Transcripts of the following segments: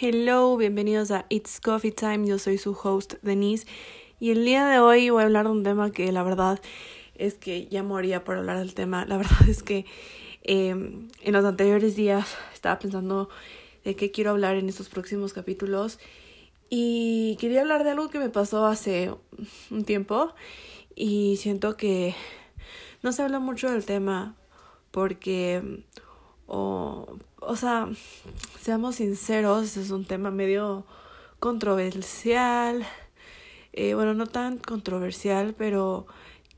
Hello, bienvenidos a It's Coffee Time. Yo soy su host Denise y el día de hoy voy a hablar de un tema que la verdad es que ya moría por hablar del tema. La verdad es que em, en los anteriores días estaba pensando de qué quiero hablar en estos próximos capítulos y quería hablar de algo que me pasó hace un tiempo y siento que no se habla mucho del tema porque o, o sea, seamos sinceros, es un tema medio controversial. Eh, bueno, no tan controversial, pero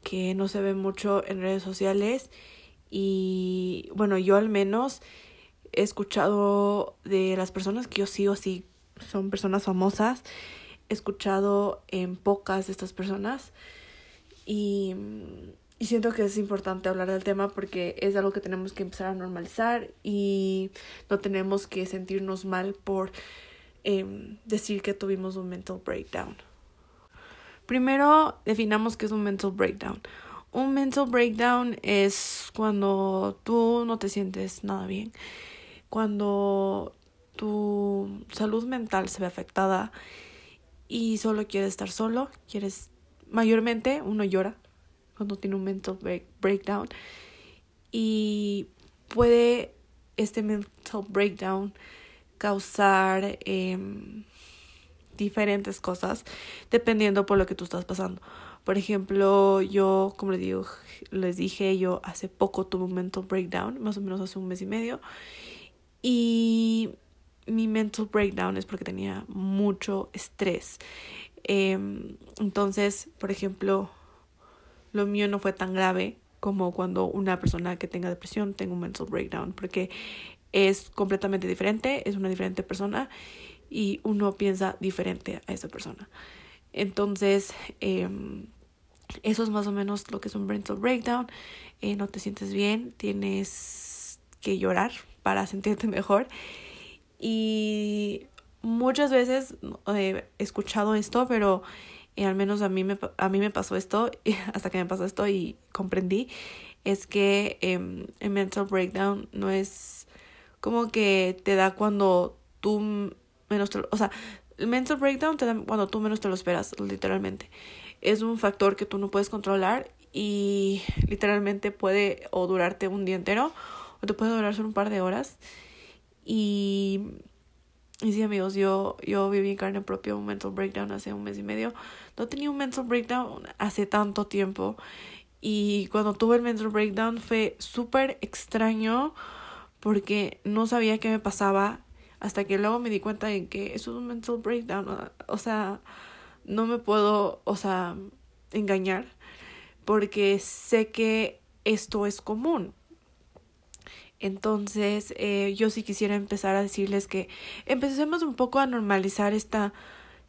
que no se ve mucho en redes sociales. Y bueno, yo al menos he escuchado de las personas que yo sigo, sí, son personas famosas. He escuchado en pocas de estas personas. Y y siento que es importante hablar del tema porque es algo que tenemos que empezar a normalizar y no tenemos que sentirnos mal por em, decir que tuvimos un mental breakdown. Primero, definamos qué es un mental breakdown. Un mental breakdown es cuando tú no te sientes nada bien, cuando tu salud mental se ve afectada y solo quieres estar solo, quieres, mayormente uno llora, cuando tiene un mental breakdown. Y puede este mental breakdown causar em, diferentes cosas dependiendo por lo que tú estás pasando. Por ejemplo, yo, como les les dije, yo hace poco tuve un mental breakdown, más o menos hace un mes y medio. Y mi mental breakdown es porque tenía mucho estrés. Em, entonces, por ejemplo, lo mío no fue tan grave como cuando una persona que tenga depresión tenga un mental breakdown, porque es completamente diferente, es una diferente persona y uno piensa diferente a esa persona. Entonces, em, eso es más o menos lo que es un mental breakdown. Eh, no te sientes bien, tienes que llorar para sentirte mejor. Y muchas veces he escuchado esto, pero y al menos a mí me, a mí me pasó esto, hasta que me pasó esto y comprendí, es que eh, el mental breakdown no es como que te da cuando tú menos te o sea, el mental breakdown te da cuando tú menos te lo esperas, literalmente. Es un factor que tú no puedes controlar y literalmente puede o durarte un día entero o te puede durar solo un par de horas. Y y sí, amigos, yo, yo viví en carne propia un mental breakdown hace un mes y medio. No tenía un mental breakdown hace tanto tiempo. Y cuando tuve el mental breakdown fue súper extraño porque no sabía qué me pasaba hasta que luego me di cuenta de que eso es un mental breakdown. O sea, no me puedo, o sea, engañar porque sé que esto es común. Entonces, eh, yo sí quisiera empezar a decirles que empecemos un poco a normalizar esta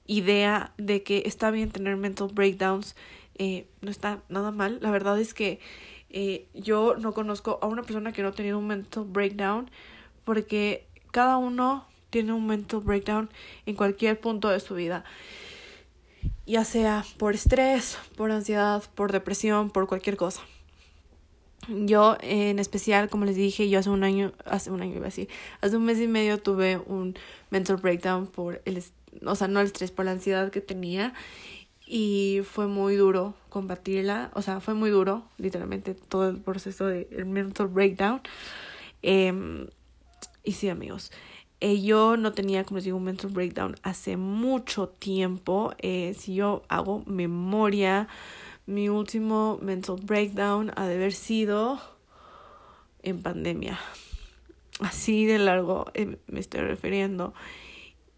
idea de que está bien tener mental breakdowns. Eh, no está nada mal. La verdad es que eh, yo no conozco a una persona que no ha tenido un mental breakdown porque cada uno tiene un mental breakdown en cualquier punto de su vida. Ya sea por estrés, por ansiedad, por depresión, por cualquier cosa. Yo en especial, como les dije, yo hace un año, hace un año iba a decir, hace un mes y medio tuve un mental breakdown por el, o sea, no el estrés, por la ansiedad que tenía y fue muy duro combatirla, o sea, fue muy duro, literalmente, todo el proceso del mental breakdown. Eh, y sí, amigos, eh, yo no tenía, como les digo, un mental breakdown hace mucho tiempo. Eh, si yo hago memoria, mi último mental breakdown ha de haber sido en pandemia. Así de largo eh, me estoy refiriendo.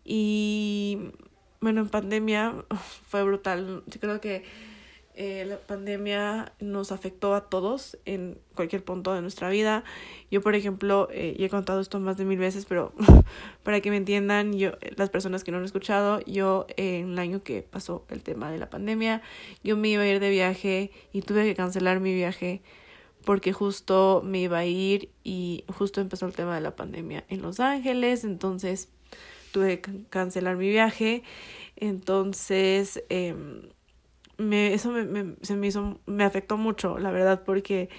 Y bueno, en pandemia fue brutal. Yo creo que eh, la pandemia nos afectó a todos en cualquier punto de nuestra vida. Yo, por ejemplo, eh, y he contado esto más de mil veces, pero para que me entiendan, yo, las personas que no han escuchado, yo en el año que pasó el tema de la pandemia, yo me iba a ir de viaje y tuve que cancelar mi viaje porque justo me iba a ir y justo empezó el tema de la pandemia en Los Ángeles, entonces tuve que cancelar mi viaje. Entonces, eh, me, eso me, me, se me hizo, me afectó mucho, la verdad, porque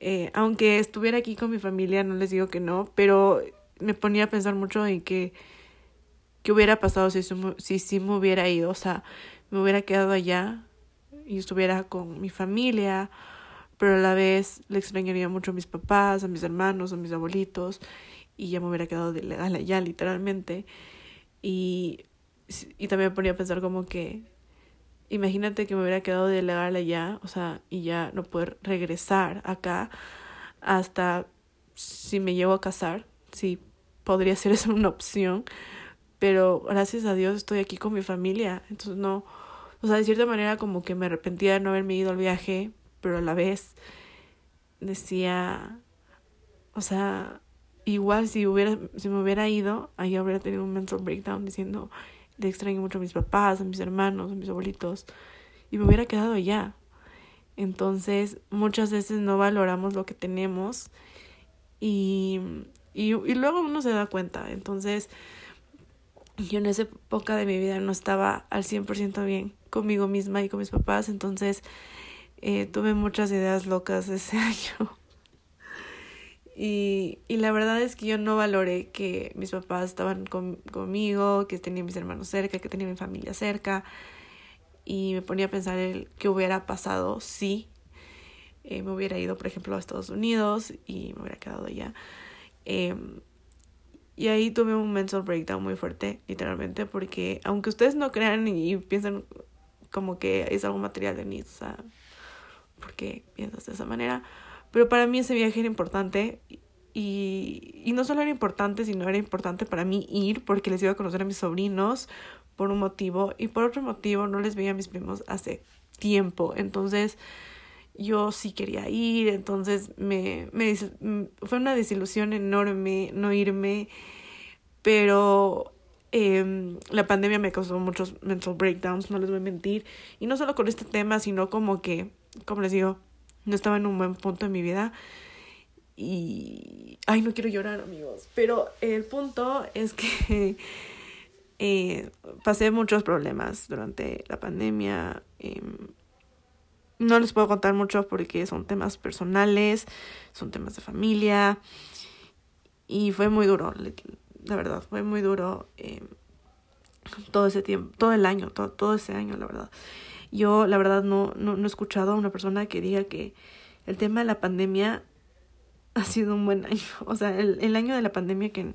eh, aunque estuviera aquí con mi familia, no les digo que no, pero me ponía a pensar mucho en que qué hubiera pasado si si, si me hubiera ido, o sea, me hubiera quedado allá y estuviera con mi familia, pero a la vez le extrañaría mucho a mis papás, a mis hermanos, a mis abuelitos, y ya me hubiera quedado de legal allá, literalmente. Y, y también me ponía a pensar como que, imagínate que me hubiera quedado de legal allá, o sea, y ya no poder regresar acá hasta si me llevo a casar, sí, podría ser esa una opción, pero gracias a Dios estoy aquí con mi familia, entonces no, o sea, de cierta manera como que me arrepentía de no haberme ido al viaje, pero a la vez decía, o sea, igual si hubiera, si me hubiera ido, ahí habría tenido un mental breakdown diciendo, le extraño mucho a mis papás, a mis hermanos, a mis abuelitos, y me hubiera quedado allá. Entonces, muchas veces no valoramos lo que tenemos y, y, luego uno se da cuenta. Entonces, yo en esa época de mi vida no estaba al 100% bien conmigo misma y con mis papás, entonces eh, tuve muchas ideas locas ese año. Y, y la verdad es que yo no valoré que mis papás estaban conmigo, que tenía mis hermanos cerca, que tenía mi familia cerca. Y me ponía a pensar el qué hubiera pasado si eh, me hubiera ido, por ejemplo, a Estados Unidos y me hubiera quedado allá. Eh, y ahí tuve un mental breakdown muy fuerte, literalmente, porque aunque ustedes no crean y piensan como que es algo material de mí, o sea, porque piensas de esa manera, pero para mí ese viaje era importante y, y no solo era importante, sino era importante para mí ir porque les iba a conocer a mis sobrinos por un motivo y por otro motivo no les veía a mis primos hace tiempo, entonces yo sí quería ir, entonces me, me fue una desilusión enorme no irme, pero eh, la pandemia me causó muchos mental breakdowns, no les voy a mentir, y no solo con este tema, sino como que, como les digo, no estaba en un buen punto en mi vida y, ay, no quiero llorar amigos, pero el punto es que eh, pasé muchos problemas durante la pandemia. Eh, no les puedo contar mucho porque son temas personales, son temas de familia. Y fue muy duro, la verdad, fue muy duro eh, todo ese tiempo, todo el año, todo, todo ese año, la verdad. Yo, la verdad, no, no, no he escuchado a una persona que diga que el tema de la pandemia ha sido un buen año. O sea, el, el año de la pandemia que...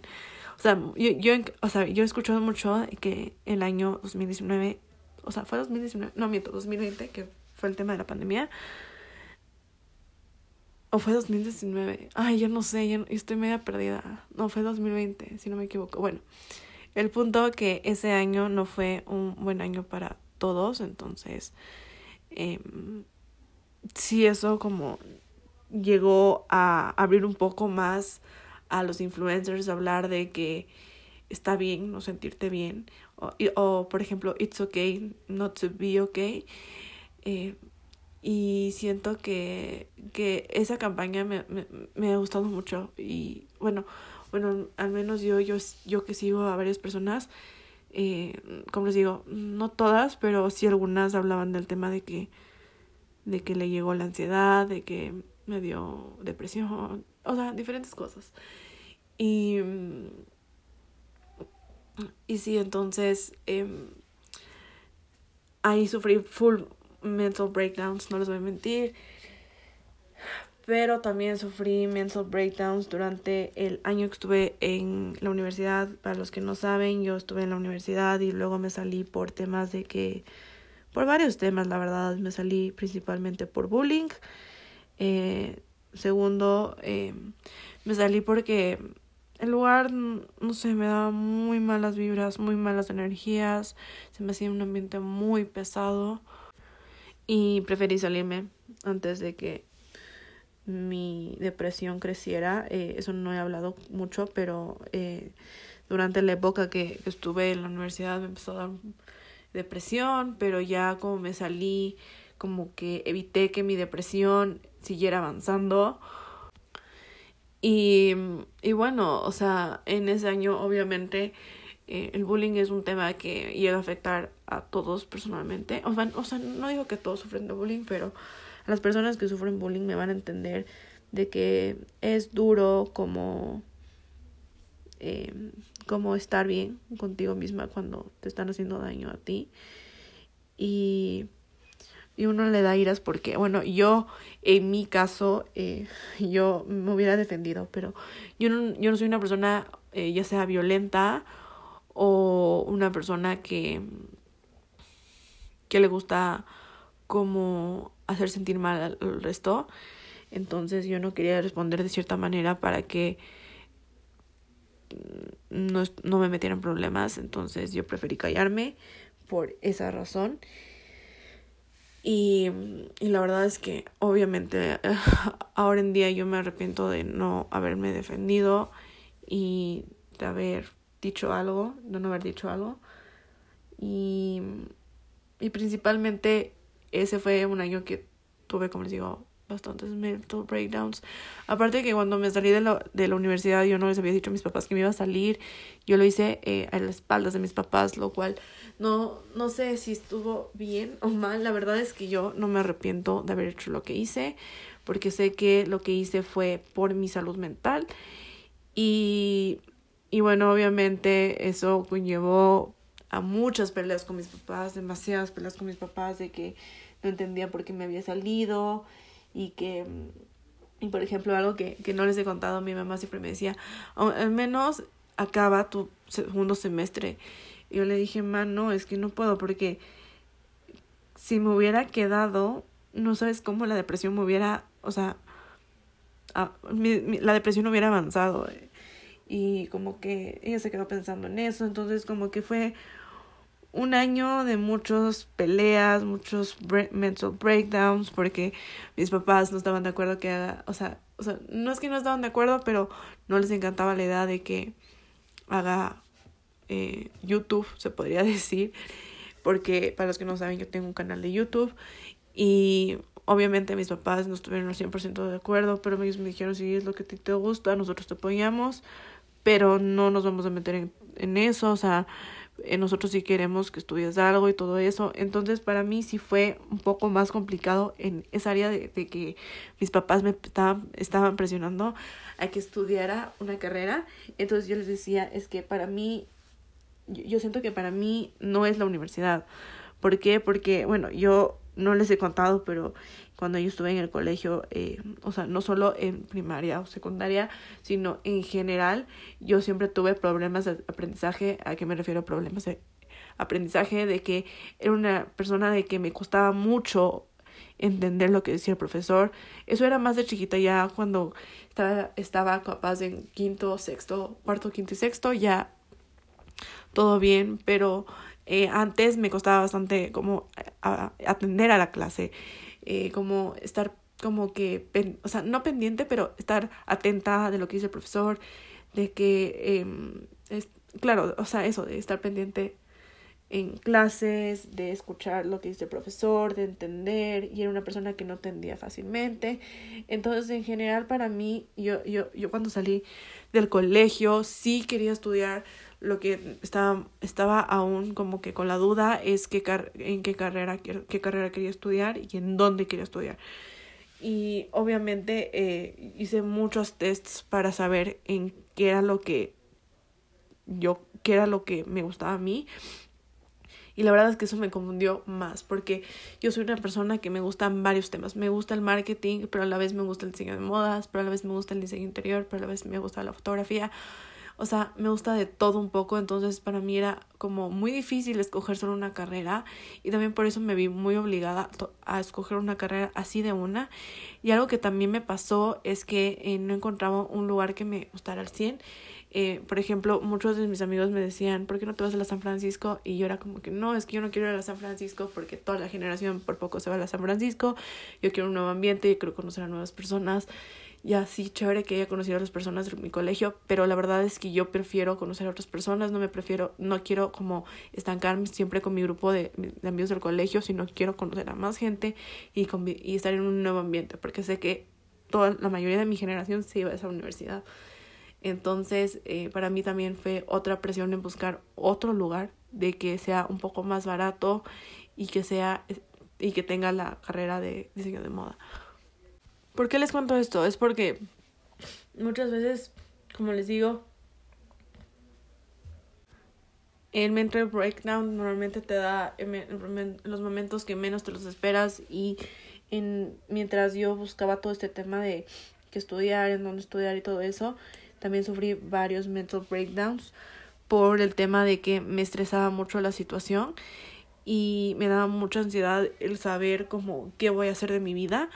O sea, yo, yo, o sea, yo he escuchado mucho que el año 2019, o sea, fue 2019, no miento, 2020, que fue el tema de la pandemia. ¿O fue 2019? Ay, yo no sé, yo estoy media perdida. No, fue 2020, si no me equivoco. Bueno, el punto que ese año no fue un buen año para todos, entonces eh, sí eso como llegó a abrir un poco más a los influencers, hablar de que está bien no sentirte bien, o, o por ejemplo, it's okay not to be okay. Eh, y siento que, que esa campaña me, me, me, ha gustado mucho. Y bueno, bueno, al menos yo, yo, yo que sigo a varias personas, eh, como les digo, no todas, pero sí algunas hablaban del tema de que, de que le llegó la ansiedad, de que me dio depresión, o sea, diferentes cosas. Y, y sí, entonces eh, ahí sufrí full mental breakdowns, no les voy a mentir. Pero también sufrí mental breakdowns durante el año que estuve en la universidad. Para los que no saben, yo estuve en la universidad y luego me salí por temas de que, por varios temas, la verdad, me salí principalmente por bullying. Eh, segundo, eh, me salí porque el lugar, no sé, me daba muy malas vibras, muy malas energías. Se me hacía un ambiente muy pesado y preferí salirme antes de que mi depresión creciera. Eh, eso no he hablado mucho, pero eh, durante la época que, estuve en la universidad me empezó a dar depresión, pero ya como me salí, como que evité que mi depresión siguiera avanzando. Y, y bueno, o sea, en ese año obviamente eh, el bullying es un tema que llega a afectar a todos personalmente. O sea, o sea, no digo que todos sufren de bullying, pero las personas que sufren bullying me van a entender de que es duro como, eh, como estar bien contigo misma cuando te están haciendo daño a ti. Y, y uno le da iras porque, bueno, yo en mi caso, eh, yo me hubiera defendido, pero yo no, yo no soy una persona eh, ya sea violenta o una persona que, que le gusta como hacer sentir mal al resto. Entonces yo no quería responder de cierta manera para que no, no me metieran problemas. Entonces yo preferí callarme por esa razón. Y, y, la verdad es que obviamente ahora en día yo me arrepiento de no haberme defendido y de haber dicho algo, de no haber dicho algo. Y, y principalmente ese fue un año que tuve, como les digo, bastantes mental breakdowns. Aparte que cuando me salí de la, de la universidad yo no les había dicho a mis papás que me iba a salir. Yo lo hice eh, a las espaldas de mis papás, lo cual no, no sé si estuvo bien o mal. La verdad es que yo no me arrepiento de haber hecho lo que hice, porque sé que lo que hice fue por mi salud mental. Y, y bueno, obviamente eso conllevó a muchas peleas con mis papás, demasiadas peleas con mis papás de que no entendía por qué me había salido y que, y por ejemplo, algo que, que no les he contado, mi mamá siempre me decía, al menos acaba tu segundo semestre. Y yo le dije, ma, no, es que no puedo porque si me hubiera quedado, no sabes cómo la depresión me hubiera, o sea, la depresión hubiera avanzado. Y como que ella se quedó pensando en eso, entonces como que fue un año de muchas peleas, muchos mental breakdowns, porque mis papás no estaban de acuerdo que haga, o sea, o sea, no es que no estaban de acuerdo, pero no les encantaba la idea de que haga eh, YouTube, se podría decir, porque para los que no saben, yo tengo un canal de YouTube y obviamente mis papás no estuvieron al 100% de acuerdo, pero ellos me dijeron, si es lo que te gusta, nosotros te apoyamos, pero no nos vamos a meter en, en eso, o sea, eh, nosotros sí queremos que estudies algo y todo eso. Entonces para mí sí fue un poco más complicado en esa área de, de que mis papás me estaban, estaban presionando a que estudiara una carrera. Entonces yo les decía, es que para mí, yo, siento que para mí no es la universidad. ¿Por qué? Porque, bueno, yo no les he contado, pero cuando yo estuve en el colegio, eh, o sea, no solo en primaria o secundaria, sino en general, yo siempre tuve problemas de aprendizaje. ¿A qué me refiero? Problemas de aprendizaje, de que era una persona de que me costaba mucho entender lo que decía el profesor. Eso era más de chiquita ya cuando estaba, estaba capaz en quinto, sexto, cuarto, quinto y sexto, ya todo bien, pero eh, antes me costaba bastante como atender a la clase eh, como estar como que, o sea, no pendiente, pero estar atenta de lo que dice el profesor, de que, eh, es, claro, o sea, eso, de estar pendiente en clases, de escuchar lo que dice el profesor, de entender, y era una persona que no entendía fácilmente. Entonces, en general, para mí, yo, yo, yo cuando salí del colegio, sí quería estudiar lo que estaba, estaba aún como que con la duda es qué en qué carrera, qué carrera quería estudiar y en dónde quería estudiar. Y obviamente eh, hice muchos tests para saber en qué era lo que yo, qué era lo que me gustaba a mí. Y la verdad es que eso me confundió más, porque yo soy una persona que me gustan varios temas. Me gusta el marketing, pero a la vez me gusta el diseño de modas, pero a la vez me gusta el diseño interior, pero a la vez me gusta la fotografía. O sea, me gusta de todo un poco, entonces para mí era como muy difícil escoger solo una carrera y también por eso me vi muy obligada a escoger una carrera así de una. Y algo que también me pasó es que eh, no encontraba un lugar que me gustara al 100. Eh, por ejemplo, muchos de mis amigos me decían, ¿por qué no te vas a la San Francisco? Y yo era como que no, es que yo no quiero ir a San Francisco porque toda la generación por poco se va a San Francisco. Yo quiero un nuevo ambiente, yo quiero conocer a nuevas personas ya sí, chévere que haya conocido a las personas de mi colegio, pero la verdad es que yo prefiero conocer a otras personas, no me prefiero, no quiero como estancarme siempre con mi grupo de, de amigos del colegio, sino quiero conocer a más gente y, y estar en un nuevo ambiente, porque sé que toda la mayoría de mi generación se iba a esa universidad. Entonces, eh, para mí también fue otra presión en buscar otro lugar de que sea un poco más barato y que sea y que tenga la carrera de diseño de moda. ¿Por qué les cuento esto? Es porque muchas veces, como les digo, el mental breakdown normalmente te da en los momentos que menos te los esperas y en, mientras yo buscaba todo este tema de que estudiar, en dónde estudiar y todo eso, también sufrí varios mental breakdowns por el tema de que me estresaba mucho la situación y me daba mucha ansiedad el saber como qué voy a hacer de mi vida.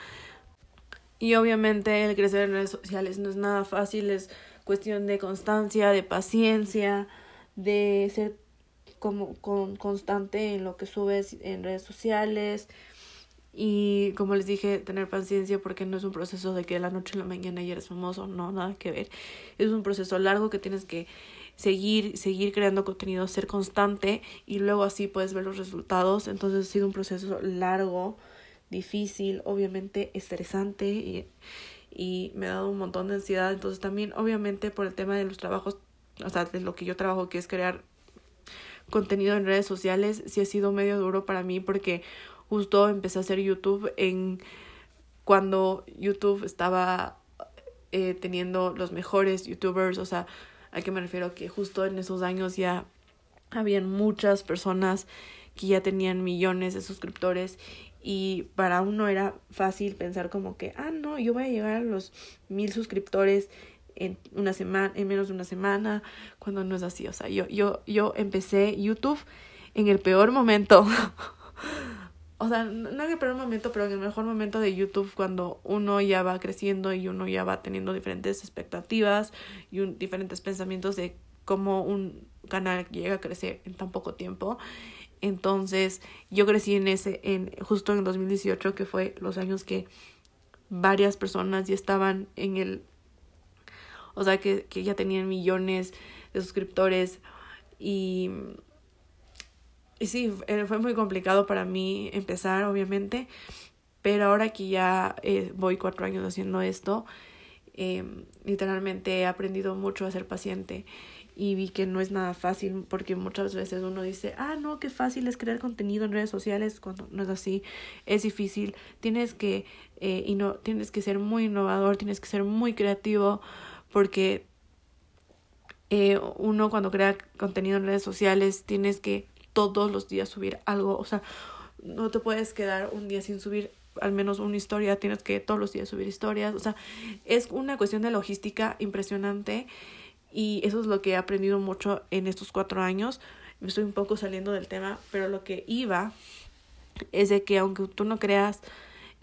Y obviamente el crecer en redes sociales no es nada fácil, es cuestión de constancia, de paciencia, de ser como con, constante en lo que subes en redes sociales y como les dije, tener paciencia porque no es un proceso de que de la noche a la mañana ya eres famoso, no, nada que ver. Es un proceso largo que tienes que seguir, seguir creando contenido, ser constante y luego así puedes ver los resultados. Entonces ha sido un proceso largo, difícil, obviamente estresante y, y me ha dado un montón de ansiedad. Entonces también obviamente por el tema de los trabajos, o sea, de lo que yo trabajo que es crear contenido en redes sociales, sí ha sido medio duro para mí porque justo empecé a hacer YouTube en cuando YouTube estaba eh, teniendo los mejores youtubers, o sea, ¿A qué me refiero? Que justo en esos años ya habían muchas personas que ya tenían millones de suscriptores y para uno era fácil pensar como que, ah, no, yo voy a llegar a los mil suscriptores en una semana, en menos de una semana, cuando no es así. O sea, yo, yo, yo empecé YouTube en el peor momento o sea, no en el peor momento, pero en el mejor momento de YouTube cuando uno ya va creciendo y uno ya va teniendo diferentes expectativas y un, diferentes pensamientos de cómo un canal llega a crecer en tan poco tiempo. Entonces, yo crecí en ese, en, justo en 2018, que fue los años que varias personas ya estaban en el, o sea, que, que ya tenían millones de suscriptores. Y y sí, fue muy complicado para mí empezar, obviamente, pero ahora que ya eh, voy cuatro años haciendo esto, eh, literalmente he aprendido mucho a ser paciente y vi que no es nada fácil porque muchas veces uno dice, ah, no, qué fácil es crear contenido en redes sociales cuando no es así, es difícil, tienes que, eh, y no, tienes que ser muy innovador, tienes que ser muy creativo porque eh, uno cuando crea contenido en redes sociales tienes que todos los días subir algo, o sea, no te puedes quedar un día sin subir al menos una historia, tienes que todos los días subir historias, o sea, es una cuestión de logística impresionante y eso es lo que he aprendido mucho en estos cuatro años. Me estoy un poco saliendo del tema, pero lo que iba es de que aunque tú no creas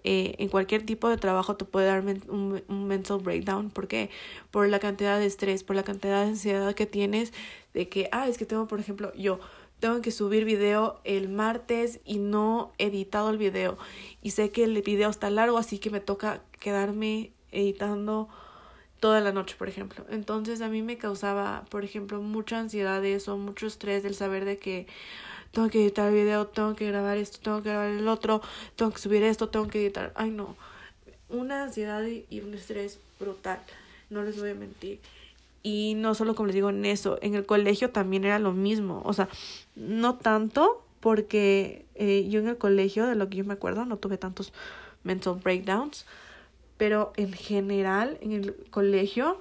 eh, en cualquier tipo de trabajo te puede dar un, un mental breakdown. ¿Por qué? Por la cantidad de estrés, por la cantidad de ansiedad que tienes de que, ah, es que tengo, por ejemplo, yo tengo que subir video el martes y no he editado el video. Y sé que el video está largo, así que me toca quedarme editando toda la noche, por ejemplo. Entonces a mí me causaba, por ejemplo, mucha ansiedad de eso, mucho estrés del saber de que tengo que editar el video, tengo que grabar esto, tengo que grabar el otro, tengo que subir esto, tengo que editar. Ay, no. Una ansiedad y un estrés brutal. No les voy a mentir. Y no solo como les digo en eso, en el colegio también era lo mismo. O sea, no tanto porque eh, yo en el colegio, de lo que yo me acuerdo, no tuve tantos mental breakdowns. Pero en general, en el colegio,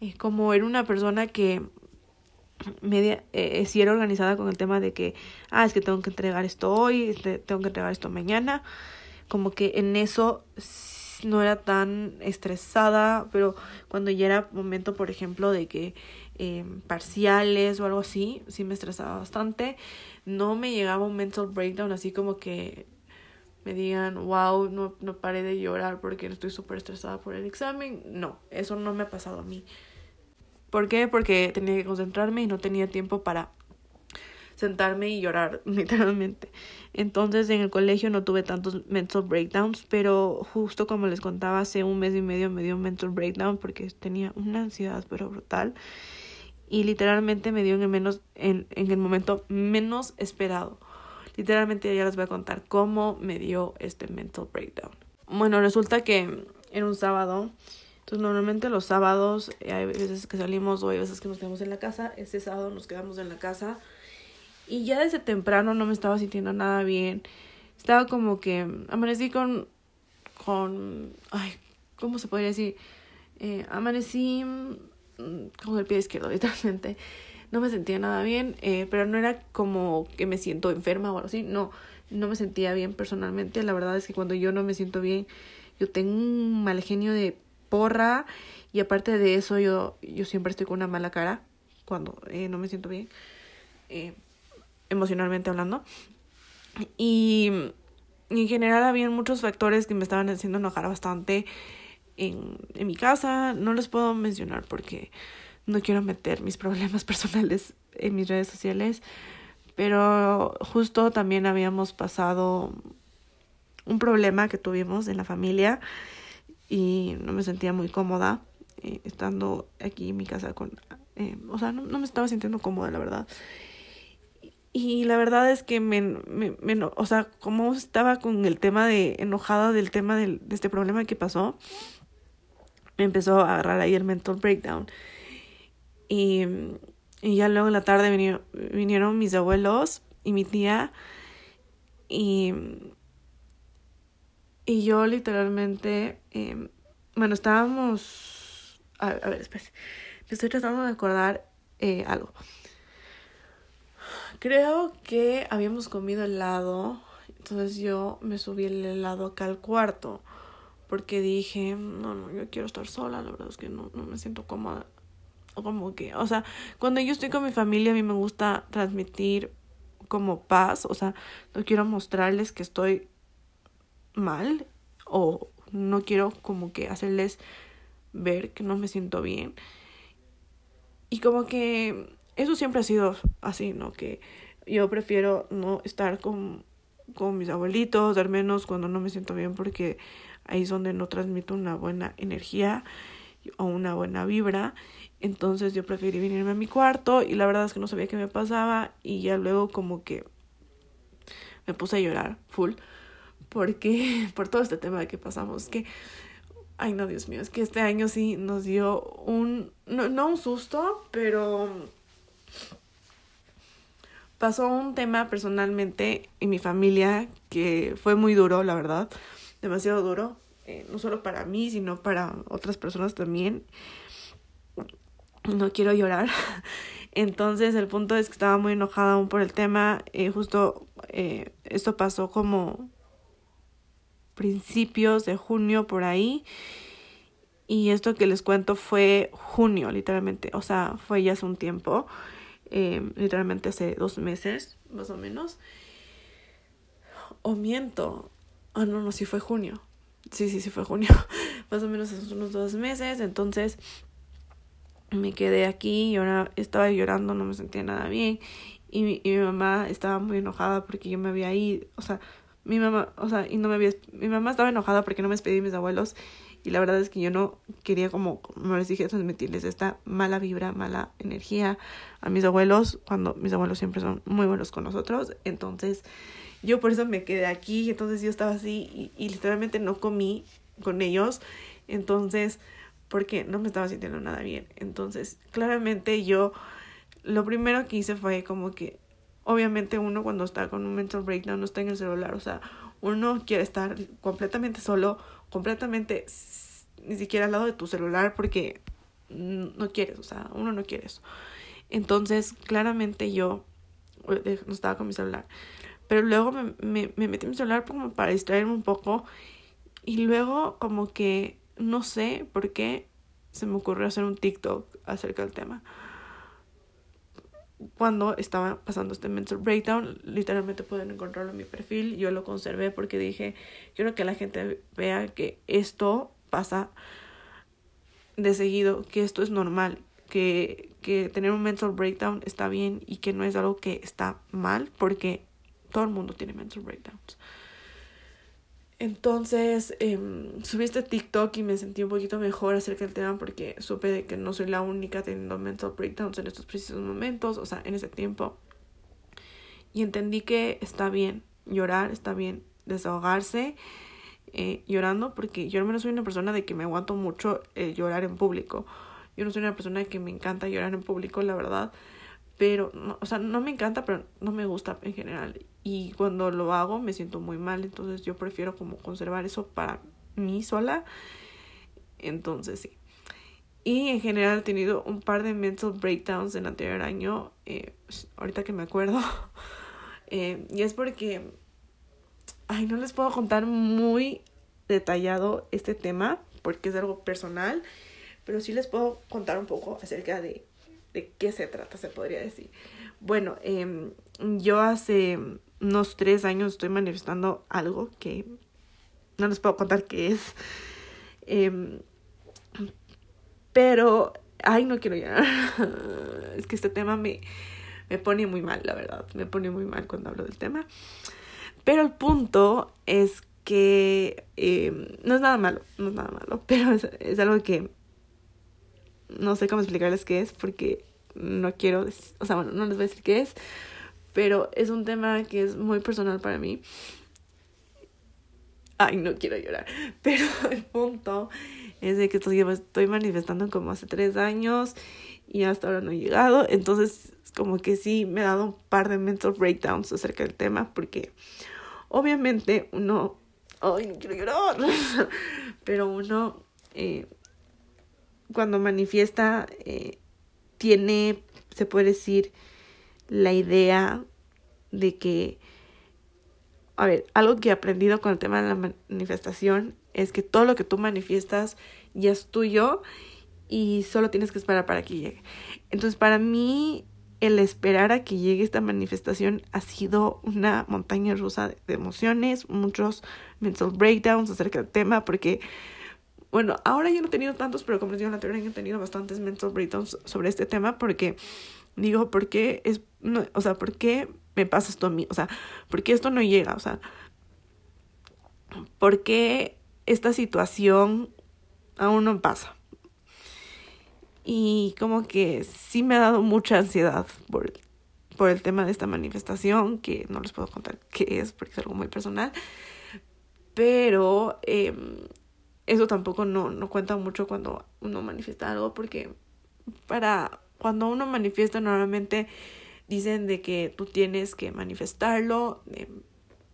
eh, como era una persona que media, eh, si era organizada con el tema de que, ah, es que tengo que entregar esto hoy, este, tengo que entregar esto mañana, como que en eso no era tan estresada, pero cuando ya era momento, por ejemplo, de que eh, parciales o algo así, sí me estresaba bastante. No me llegaba un mental breakdown así como que me digan, wow, no, no paré de llorar porque estoy súper estresada por el examen. No, eso no me ha pasado a mí. ¿Por qué? Porque tenía que concentrarme y no tenía tiempo para sentarme y llorar, literalmente. Entonces en el colegio no tuve tantos mental breakdowns, pero justo como les contaba, hace un mes y medio me dio un mental breakdown porque tenía una ansiedad pero brutal. Y literalmente me dio en el, menos, en, en el momento menos esperado. Literalmente ya les voy a contar cómo me dio este mental breakdown. Bueno, resulta que era un sábado. Entonces normalmente los sábados eh, hay veces que salimos o hay veces que nos quedamos en la casa. Este sábado nos quedamos en la casa y ya desde temprano no me estaba sintiendo nada bien. Estaba como que amanecí con, con, ay, ¿cómo se podría decir? Eh, amanecí mm, con el pie izquierdo, literalmente. No me sentía nada bien, eh, pero no era como que me siento enferma o algo así, no, no me sentía bien personalmente. La verdad es que cuando yo no me siento bien, yo tengo un mal genio de porra y aparte de eso yo, yo siempre estoy con una mala cara cuando eh, no me siento bien, eh, emocionalmente hablando. Y en general había muchos factores que me estaban haciendo enojar bastante en, en mi casa. No les puedo mencionar porque no quiero meter mis problemas personales en mis redes sociales. Pero justo también habíamos pasado un problema que tuvimos en la familia y no me sentía muy cómoda eh, estando aquí en mi casa con... Eh, o sea, no, no, me estaba sintiendo cómoda, la verdad. Y la verdad es que me, me, me, o sea, como estaba con el tema de enojada del tema del, de este problema que pasó, me empezó a agarrar ahí el mental breakdown. Y, ya luego en la tarde vinieron, mis abuelos y mi tía. Y, y yo literalmente, eh, bueno, estábamos... A, ver, espera. Me estoy tratando de acordar eh, algo. Creo que habíamos comido helado. Entonces yo me subí el helado acá al cuarto. Porque dije, no, no, yo quiero estar sola. La verdad es que no, no me siento cómoda. Como que, o sea, cuando yo estoy con mi familia, a mí me gusta transmitir como paz. O sea, no quiero mostrarles que estoy mal. O no quiero como que hacerles ver que no me siento bien. Y como que eso siempre ha sido así, ¿no? Que yo prefiero no estar con, con mis abuelitos, al menos cuando no me siento bien, porque ahí es donde no transmito una buena energía o una buena vibra. Entonces yo preferí venirme a mi cuarto y la verdad es que no sabía qué me pasaba y ya luego como que me puse a llorar full porque por todo este tema que pasamos, que ay no, Dios mío, es que este año sí nos dio un no, no un susto, pero pasó un tema personalmente en mi familia que fue muy duro, la verdad, demasiado duro, eh, no solo para mí, sino para otras personas también. No quiero llorar. Entonces el punto es que estaba muy enojada aún por el tema. Eh, justo eh, esto pasó como principios de junio por ahí. Y esto que les cuento fue junio, literalmente. O sea, fue ya hace un tiempo. Eh, literalmente hace dos meses, más o menos. O miento. Ah, no, no, sí fue junio. Sí, sí, sí fue junio. más o menos hace unos dos meses. Entonces me quedé aquí y estaba llorando, no me sentía nada bien. Y mi, mamá estaba muy enojada porque yo me había ido. O sea, mi mamá, o sea, y no me había. Mi mamá estaba enojada porque no me despedí de mis abuelos y la verdad es que yo no quería como, como les dije, transmitirles esta mala vibra, mala energía a mis abuelos, cuando mis abuelos siempre son muy buenos con nosotros. Entonces yo por eso me quedé aquí, entonces yo estaba así y literalmente no comí con ellos. Entonces, porque no me estaba sintiendo nada bien. Entonces, claramente yo, lo primero que hice fue como que, obviamente uno cuando está con un mental breakdown no está en el celular, o sea, uno quiere estar completamente solo, completamente ni siquiera al lado de tu celular porque no quieres, o sea, uno no quiere eso. Entonces, claramente yo no estaba con mi celular. Pero luego me metí en mi celular como para distraerme un poco. Y luego como que no sé por qué se me ocurrió hacer un TikTok acerca del tema cuando estaba pasando este mental breakdown, literalmente pueden encontrarlo en mi perfil. Yo lo conservé porque dije, quiero que la gente vea que esto pasa de seguido, que esto es normal, que, que tener un mental breakdown está bien y que no es algo que está mal, porque todo el mundo tiene mental breakdowns. Entonces eh, subí este TikTok y me sentí un poquito mejor acerca del tema porque supe de que no soy la única teniendo mental breakdowns en estos precisos momentos, o sea, en ese tiempo. Y entendí que está bien llorar, está bien desahogarse eh, llorando porque yo al menos soy una persona de que me aguanto mucho eh, llorar en público. Yo no soy una persona de que me encanta llorar en público, la verdad pero, no, o sea, no me encanta, pero no me gusta en general. Y cuando lo hago me siento muy mal, entonces yo prefiero como conservar eso para mí sola. Entonces sí. Y en general he tenido un par de mental breakdowns en el anterior año, eh, ahorita que me acuerdo. Eh, y es porque, ay, no les puedo contar muy detallado este tema, porque es algo personal, pero sí les puedo contar un poco acerca de, de qué se trata, se podría decir. Bueno, eh, yo hace unos tres años estoy manifestando algo que no les puedo contar qué es. Eh, pero, ay, no quiero llorar. es que este tema me, me pone muy mal, la verdad. Me pone muy mal cuando hablo del tema. Pero el punto es que eh, no es nada malo, no es nada malo, pero es, es, algo que no sé cómo explicarles qué es porque no quiero, o sea, bueno, no les voy a decir qué es, pero es un tema que es muy personal para mí. Ay, no quiero llorar, pero el punto es de que estoy manifestando como hace tres años y hasta ahora no he llegado. Entonces, como que sí me he dado un par de mental breakdowns acerca del tema porque obviamente uno, ay, no quiero llorar, pero uno eh, cuando manifiesta eh, tiene, se puede decir, la idea de que, a ver, algo que he aprendido con el tema de la manifestación es que todo lo que tú manifiestas ya es tuyo y solo tienes que esperar para que llegue. Entonces, para mí, el esperar a que llegue esta manifestación ha sido una montaña rusa de emociones, muchos mental breakdowns acerca del tema, porque, bueno, ahora yo no he tenido tantos, pero como les digo, en la teoría he tenido bastantes mental breakdowns sobre este tema, porque digo, ¿por qué es, no, o sea, por qué me pasa esto a mí? O sea, ¿por qué esto no llega? O sea, ¿por qué esta situación aún no pasa. Y como que sí me ha dado mucha ansiedad por, por el tema de esta manifestación, que no les puedo contar qué es porque es algo muy personal. Pero eh, eso tampoco no, no cuenta mucho cuando uno manifiesta algo, porque para cuando uno manifiesta normalmente dicen de que tú tienes que manifestarlo de,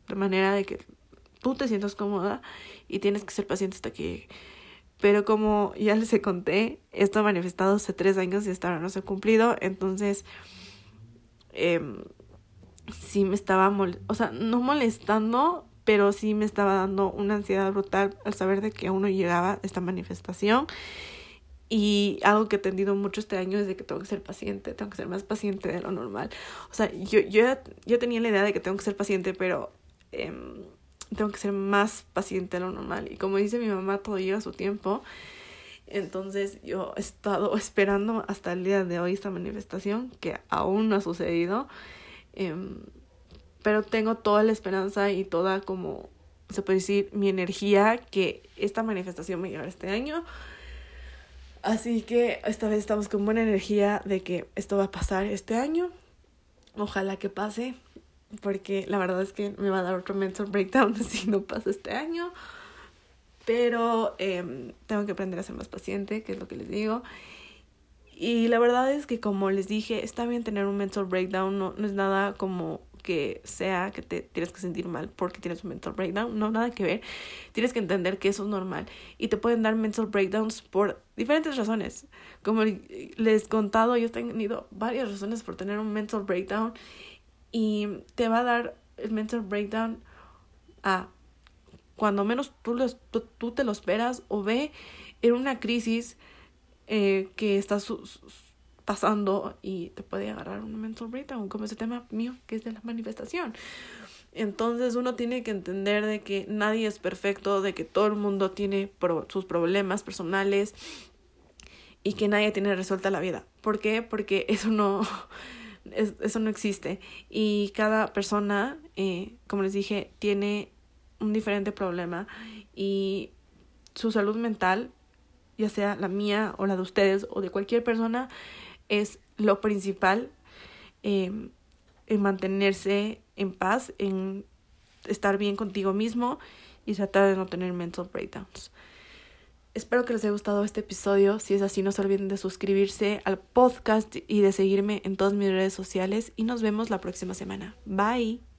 de manera de que tú te sientas cómoda y tienes que ser paciente hasta que pero como ya les conté, esto manifestado hace tres años y hasta ahora no se ha cumplido. Entonces, eh, sí me estaba, o sea, no molestando, pero sí me estaba dando una ansiedad brutal al saber de que aún no llegaba esta manifestación. Y algo que he entendido mucho este año es de que tengo que ser paciente, tengo que ser más paciente de lo normal. O sea, yo, yo, yo tenía la idea de que tengo que ser paciente, pero... Eh, tengo que ser más paciente de lo normal. Y como dice mi mamá, todo lleva su tiempo. Entonces yo he estado esperando hasta el día de hoy esta manifestación, que aún no ha sucedido. Em, pero tengo toda la esperanza y toda como, se puede decir, mi energía que esta manifestación me llegará este año. Así que esta vez estamos con buena energía de que esto va a pasar este año. Ojalá que pase porque la verdad es que me va a dar otro mental breakdown si no pasa este año. Pero eh, tengo que aprender a ser más paciente, que es lo que les digo. Y la verdad es que como les dije, está bien tener un mental breakdown, no, no es nada como que sea que te tienes que sentir mal porque tienes un mental breakdown, no, nada que ver. Tienes que entender que eso es normal y te pueden dar mental breakdowns por diferentes razones. Como les he contado, yo he tenido varias razones por tener un mental breakdown y te va a dar el mental breakdown a cuando menos tú, tú, te lo esperas o ve en una crisis eh, que estás pasando y te puede agarrar un mental breakdown, como ese tema mío que es de la manifestación. Entonces uno tiene que entender de que nadie es perfecto, de que todo el mundo tiene sus problemas personales y que nadie tiene resuelta la vida. ¿Por qué? Porque eso no, eso no existe. Y cada persona, eh, como les dije, tiene un diferente problema y su salud mental, ya sea la mía o la de ustedes o de cualquier persona, es lo principal eh, en mantenerse en paz, en estar bien contigo mismo y tratar de no tener mental breakdowns. Espero que les haya gustado este episodio. Si es así, no se olviden de suscribirse al podcast y de seguirme en todas mis redes sociales. Y nos vemos la próxima semana. Bye.